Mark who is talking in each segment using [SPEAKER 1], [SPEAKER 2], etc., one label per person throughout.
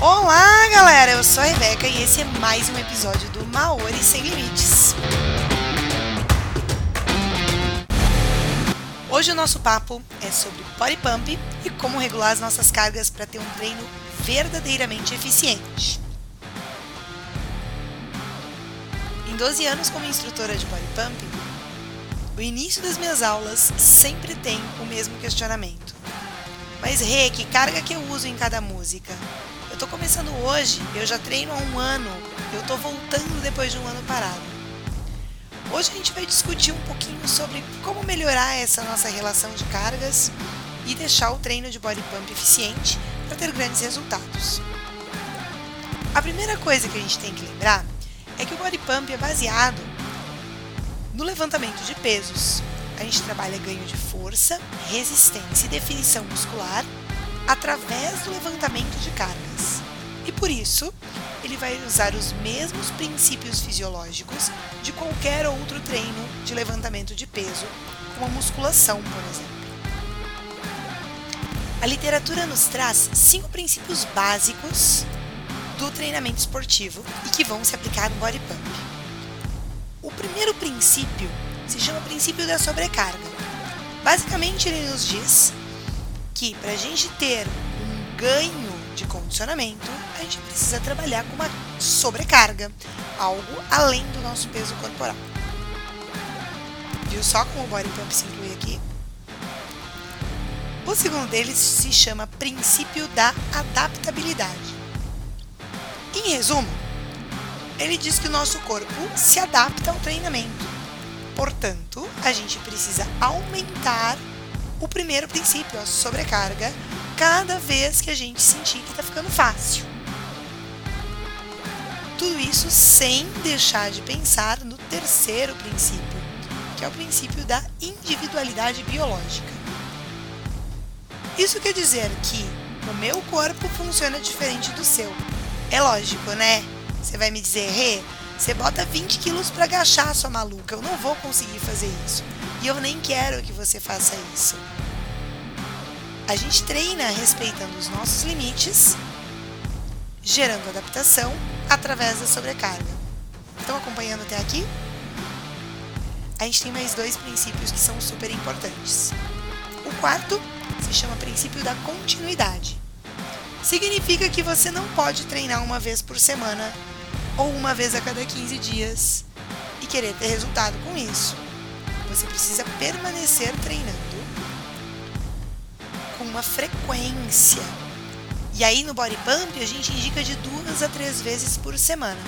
[SPEAKER 1] Olá, galera! Eu sou a Rebeca e esse é mais um episódio do Maori Sem Limites. Hoje o nosso papo é sobre body pump e como regular as nossas cargas para ter um treino verdadeiramente eficiente. Em 12 anos como instrutora de body pump, o início das minhas aulas sempre tem o mesmo questionamento. Mas Rê, que carga que eu uso em cada música? Eu tô começando hoje, eu já treino há um ano, eu tô voltando depois de um ano parado. Hoje a gente vai discutir um pouquinho sobre como melhorar essa nossa relação de cargas e deixar o treino de body pump eficiente para ter grandes resultados. A primeira coisa que a gente tem que lembrar é que o body pump é baseado no levantamento de pesos. A gente trabalha ganho de força, resistência e definição muscular através do levantamento de cargas. Por isso, ele vai usar os mesmos princípios fisiológicos de qualquer outro treino de levantamento de peso, como a musculação, por exemplo. A literatura nos traz cinco princípios básicos do treinamento esportivo e que vão se aplicar no body pump. O primeiro princípio se chama princípio da sobrecarga. Basicamente, ele nos diz que para a gente ter um ganho de condicionamento, a gente precisa trabalhar com uma sobrecarga, algo além do nosso peso corporal. Viu só como o body pump se inclui aqui? O segundo deles se chama princípio da adaptabilidade. Em resumo, ele diz que o nosso corpo se adapta ao treinamento. Portanto, a gente precisa aumentar o primeiro princípio, a sobrecarga, cada vez que a gente sentir que está ficando fácil. Tudo isso sem deixar de pensar no terceiro princípio, que é o princípio da individualidade biológica. Isso quer dizer que o meu corpo funciona diferente do seu. É lógico, né? Você vai me dizer, Rê, você bota 20 quilos para agachar, sua maluca. Eu não vou conseguir fazer isso. E eu nem quero que você faça isso. A gente treina respeitando os nossos limites, gerando adaptação através da sobrecarga. Estão acompanhando até aqui? A gente tem mais dois princípios que são super importantes. O quarto se chama princípio da continuidade. Significa que você não pode treinar uma vez por semana ou uma vez a cada 15 dias e querer ter resultado com isso. Você precisa permanecer treinando uma frequência. E aí no body pump a gente indica de duas a três vezes por semana.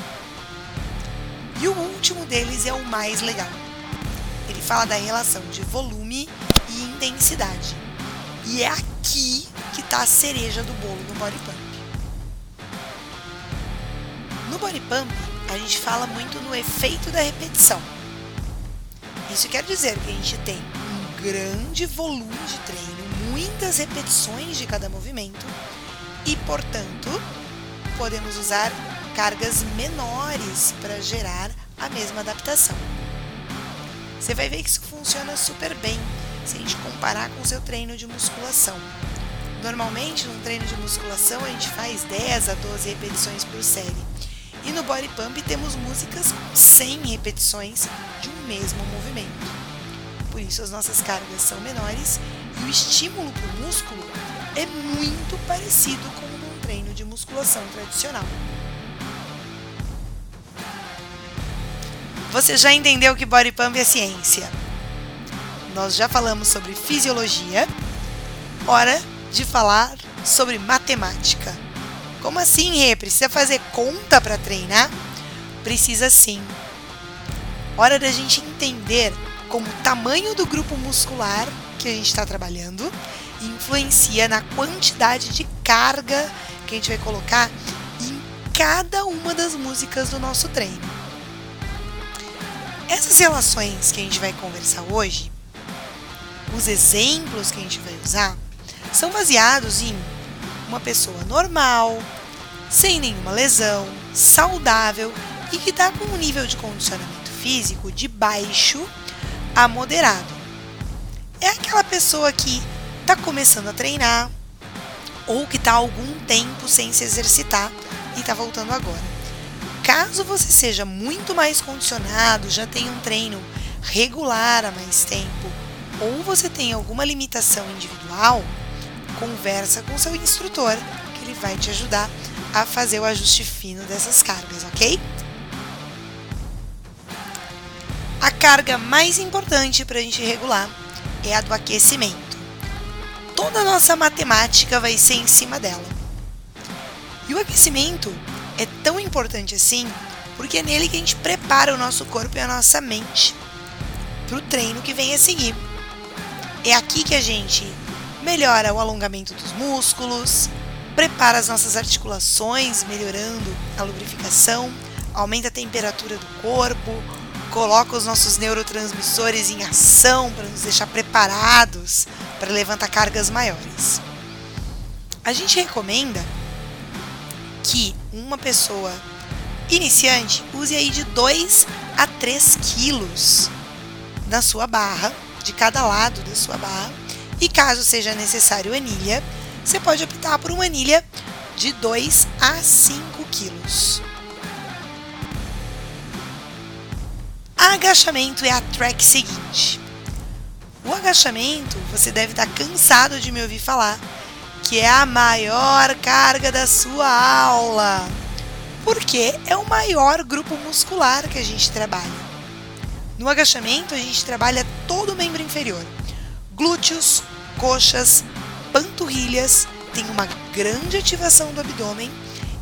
[SPEAKER 1] E o último deles é o mais legal. Ele fala da relação de volume e intensidade. E é aqui que está a cereja do bolo no body pump. No body pump, a gente fala muito no efeito da repetição. Isso quer dizer que a gente tem um grande volume de treino, muitas repetições de cada movimento e, portanto, podemos usar cargas menores para gerar a mesma adaptação. Você vai ver que isso funciona super bem se a gente comparar com o seu treino de musculação. Normalmente, num treino de musculação, a gente faz 10 a 12 repetições por série. E no Body Pump temos músicas com 100 repetições de um mesmo movimento. Por isso as nossas cargas são menores o estímulo para o músculo é muito parecido com um treino de musculação tradicional. Você já entendeu que Body Pump é ciência? Nós já falamos sobre fisiologia. Hora de falar sobre matemática. Como assim, Rê? Precisa fazer conta para treinar? Precisa sim. Hora da gente entender como o tamanho do grupo muscular que a gente está trabalhando influencia na quantidade de carga que a gente vai colocar em cada uma das músicas do nosso treino. Essas relações que a gente vai conversar hoje, os exemplos que a gente vai usar, são baseados em uma pessoa normal, sem nenhuma lesão, saudável e que está com um nível de condicionamento físico de baixo a moderado. É aquela pessoa que está começando a treinar ou que está algum tempo sem se exercitar e está voltando agora. Caso você seja muito mais condicionado, já tenha um treino regular há mais tempo, ou você tenha alguma limitação individual, conversa com seu instrutor, que ele vai te ajudar a fazer o ajuste fino dessas cargas, ok? A carga mais importante para a gente regular é a do aquecimento. Toda a nossa matemática vai ser em cima dela. E o aquecimento é tão importante assim porque é nele que a gente prepara o nosso corpo e a nossa mente para o treino que vem a seguir. É aqui que a gente melhora o alongamento dos músculos, prepara as nossas articulações, melhorando a lubrificação, aumenta a temperatura do corpo, coloca os nossos neurotransmissores em ação para nos deixar preparados para levantar cargas maiores. A gente recomenda que uma pessoa iniciante use aí de 2 a 3 quilos na sua barra, de cada lado da sua barra, e caso seja necessário anilha, você pode optar por uma anilha de 2 a 5 quilos. Agachamento é a track seguinte. O agachamento, você deve estar cansado de me ouvir falar, que é a maior carga da sua aula, porque é o maior grupo muscular que a gente trabalha. No agachamento, a gente trabalha todo o membro inferior: glúteos, coxas, panturrilhas, tem uma grande ativação do abdômen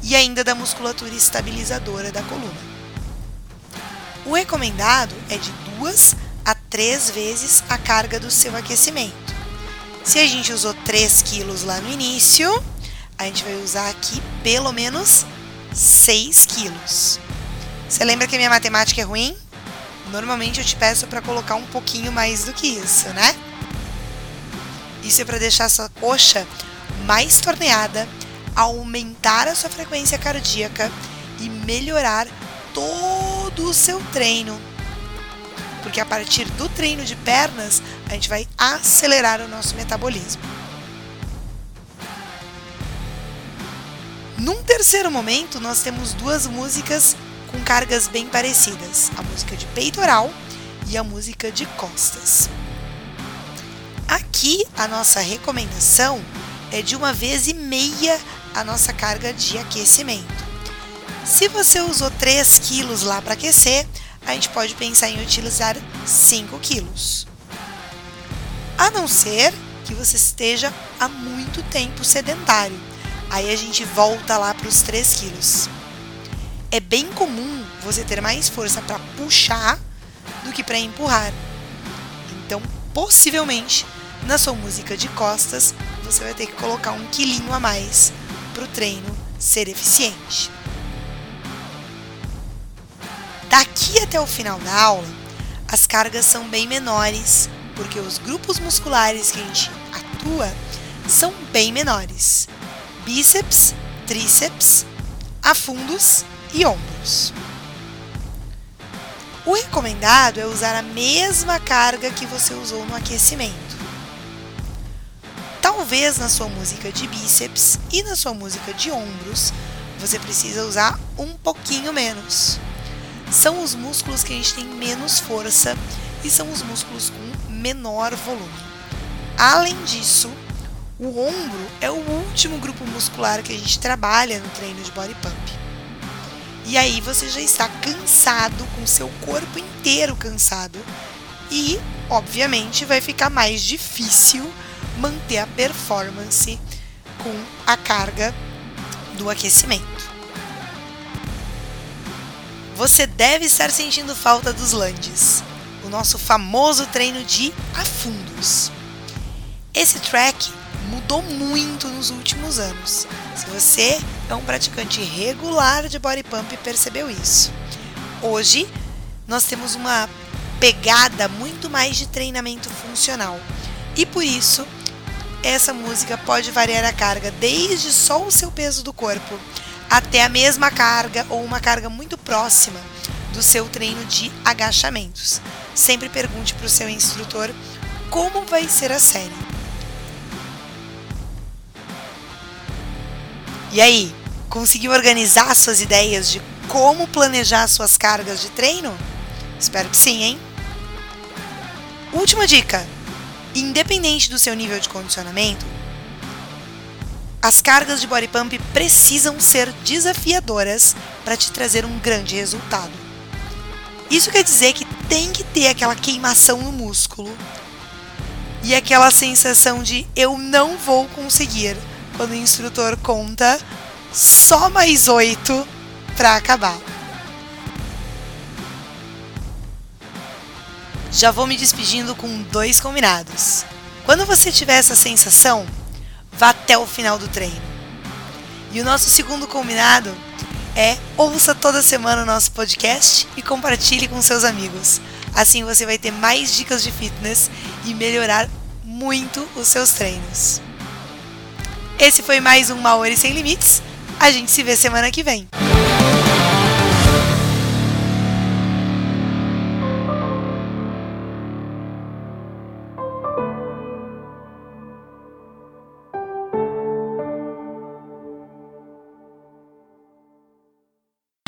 [SPEAKER 1] e ainda da musculatura estabilizadora da coluna. O recomendado é de duas a três vezes a carga do seu aquecimento. Se a gente usou 3 quilos lá no início, a gente vai usar aqui pelo menos 6 quilos. Você lembra que a minha matemática é ruim? Normalmente eu te peço para colocar um pouquinho mais do que isso, né? Isso é para deixar a sua coxa mais torneada, aumentar a sua frequência cardíaca e melhorar todo o seu treino porque a partir do treino de pernas a gente vai acelerar o nosso metabolismo. Num terceiro momento, nós temos duas músicas com cargas bem parecidas: a música de peitoral e a música de costas. Aqui a nossa recomendação é de uma vez e meia a nossa carga de aquecimento. Se você usou 3 quilos lá para aquecer, a gente pode pensar em utilizar 5 quilos. A não ser que você esteja há muito tempo sedentário. Aí a gente volta lá para os 3 quilos. É bem comum você ter mais força para puxar do que para empurrar. Então, possivelmente, na sua música de costas, você vai ter que colocar um quilinho a mais para o treino ser eficiente. Daqui até o final da aula, as cargas são bem menores, porque os grupos musculares que a gente atua são bem menores: bíceps, tríceps, afundos e ombros. O recomendado é usar a mesma carga que você usou no aquecimento. Talvez na sua música de bíceps e na sua música de ombros você precisa usar um pouquinho menos são os músculos que a gente tem menos força e são os músculos com menor volume. Além disso, o ombro é o último grupo muscular que a gente trabalha no treino de body pump. E aí você já está cansado, com seu corpo inteiro cansado, e, obviamente, vai ficar mais difícil manter a performance com a carga do aquecimento. Você deve estar sentindo falta dos lunges, o nosso famoso treino de afundos. Esse track mudou muito nos últimos anos. Se você é um praticante regular de body pump, percebeu isso. Hoje nós temos uma pegada muito mais de treinamento funcional. E por isso, essa música pode variar a carga desde só o seu peso do corpo até a mesma carga ou uma carga muito próxima do seu treino de agachamentos. Sempre pergunte para o seu instrutor como vai ser a série. E aí, conseguiu organizar suas ideias de como planejar suas cargas de treino? Espero que sim, hein? Última dica: independente do seu nível de condicionamento, as cargas de body pump precisam ser desafiadoras para te trazer um grande resultado. Isso quer dizer que tem que ter aquela queimação no músculo e aquela sensação de eu não vou conseguir quando o instrutor conta só mais oito para acabar. Já vou me despedindo com dois combinados. Quando você tiver essa sensação, vá até o final do treino. E o nosso segundo combinado é ouça toda semana o nosso podcast e compartilhe com seus amigos. Assim você vai ter mais dicas de fitness e melhorar muito os seus treinos. Esse foi mais um Maori Sem Limites. A gente se vê semana que vem.